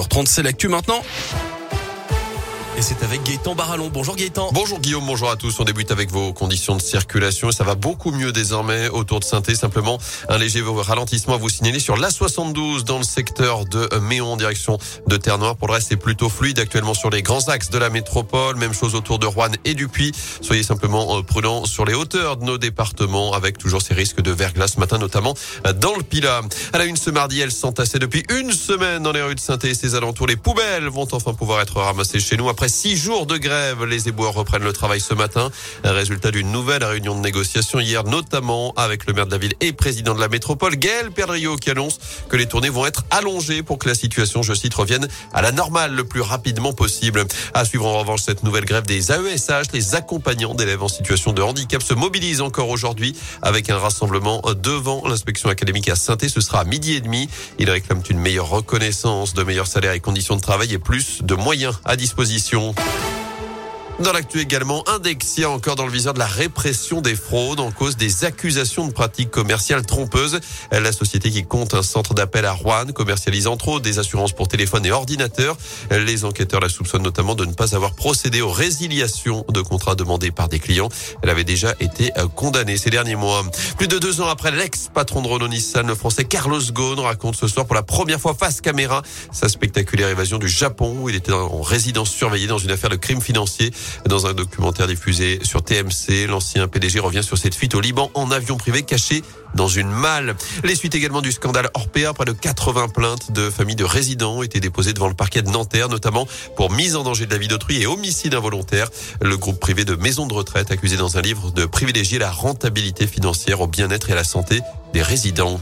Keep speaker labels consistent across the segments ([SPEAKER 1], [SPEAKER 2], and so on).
[SPEAKER 1] 9h30, c'est l'actu maintenant. Et c'est avec Gaëtan Barallon. Bonjour Gaëtan.
[SPEAKER 2] Bonjour Guillaume, bonjour à tous. On débute avec vos conditions de circulation. Ça va beaucoup mieux désormais autour de saint Simplement un léger ralentissement à vous signaler sur l'A72 dans le secteur de Méon en direction de Terre-Noire. Pour le reste, c'est plutôt fluide actuellement sur les grands axes de la métropole. Même chose autour de Rouen et du Puy. Soyez simplement euh, prudents sur les hauteurs de nos départements avec toujours ces risques de verglas ce matin, notamment euh, dans le Pila. À la une ce mardi, elles sont tassées depuis une semaine dans les rues de saint et ses alentours. Les poubelles vont enfin pouvoir être ramassées chez nous après six jours de grève, les éboueurs reprennent le travail ce matin. Résultat d'une nouvelle réunion de négociation hier, notamment avec le maire de la ville et président de la métropole, Gaël Perdriau, qui annonce que les tournées vont être allongées pour que la situation, je cite, revienne à la normale le plus rapidement possible. À suivre en revanche cette nouvelle grève des AESH, les accompagnants d'élèves en situation de handicap se mobilisent encore aujourd'hui avec un rassemblement devant l'inspection académique à saint Ce sera à midi et demi. Ils réclament une meilleure reconnaissance, de meilleurs salaires et conditions de travail et plus de moyens à disposition. questions. Dans l'actu également, Indexia encore dans le viseur de la répression des fraudes en cause des accusations de pratiques commerciales trompeuses. La société qui compte un centre d'appel à Rouen commercialise entre autres des assurances pour téléphone et ordinateur. Les enquêteurs la soupçonnent notamment de ne pas avoir procédé aux résiliations de contrats demandés par des clients. Elle avait déjà été condamnée ces derniers mois. Plus de deux ans après, l'ex-patron de Renault Nissan, le français Carlos Ghosn, raconte ce soir pour la première fois face caméra sa spectaculaire évasion du Japon où il était en résidence surveillée dans une affaire de crime financier. Dans un documentaire diffusé sur TMC, l'ancien PDG revient sur cette fuite au Liban en avion privé caché dans une malle. Les suites également du scandale Orpea, près de 80 plaintes de familles de résidents ont été déposées devant le parquet de Nanterre, notamment pour mise en danger de la vie d'autrui et homicide involontaire. Le groupe privé de maisons de retraite accusé dans un livre de privilégier la rentabilité financière au bien-être et à la santé des résidents.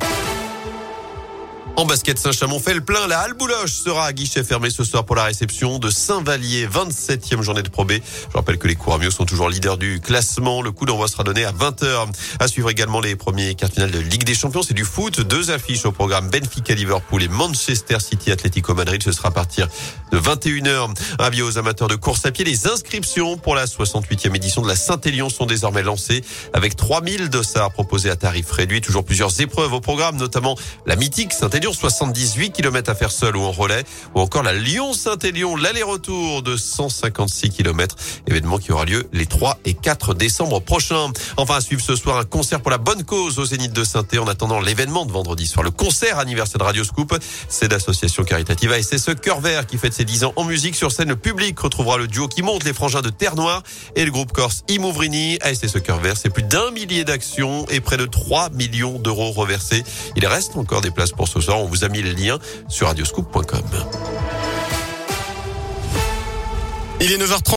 [SPEAKER 2] En basket, Saint-Chamond fait le plein. La Halle Bouloche sera à guichet fermé ce soir pour la réception de Saint-Vallier, 27e journée de probé. Je rappelle que les Couramiaux sont toujours leaders du classement. Le coup d'envoi sera donné à 20h. À suivre également les premiers quarts finales de Ligue des Champions. C'est du foot. Deux affiches au programme Benfica Liverpool et Manchester City Atlético Madrid. Ce sera à partir de 21h. Avis aux amateurs de course à pied. Les inscriptions pour la 68e édition de la Saint-Élion sont désormais lancées avec 3000 dossards proposés à tarif réduit. Toujours plusieurs épreuves au programme, notamment la mythique Saint-Élion 78 km à faire seul ou en relais, ou encore la Lyon-Saint-Élion, l'aller-retour de 156 km, événement qui aura lieu les 3 et 4 décembre prochains. Enfin, à suivre ce soir un concert pour la bonne cause au Zénith de saint en attendant l'événement de vendredi soir. Le concert anniversaire de Radio Scoop, c'est l'association caritative ce Cœur Vert qui fête ses 10 ans en musique. Sur scène, le public retrouvera le duo qui monte les frangins de Terre Noire et le groupe corse Imouvrini. ce Cœur Vert, c'est plus d'un millier d'actions et près de 3 millions d'euros reversés. Il reste encore des places pour ce soir. On vous a mis le lien sur radioscoop.com.
[SPEAKER 1] Il est 9h30.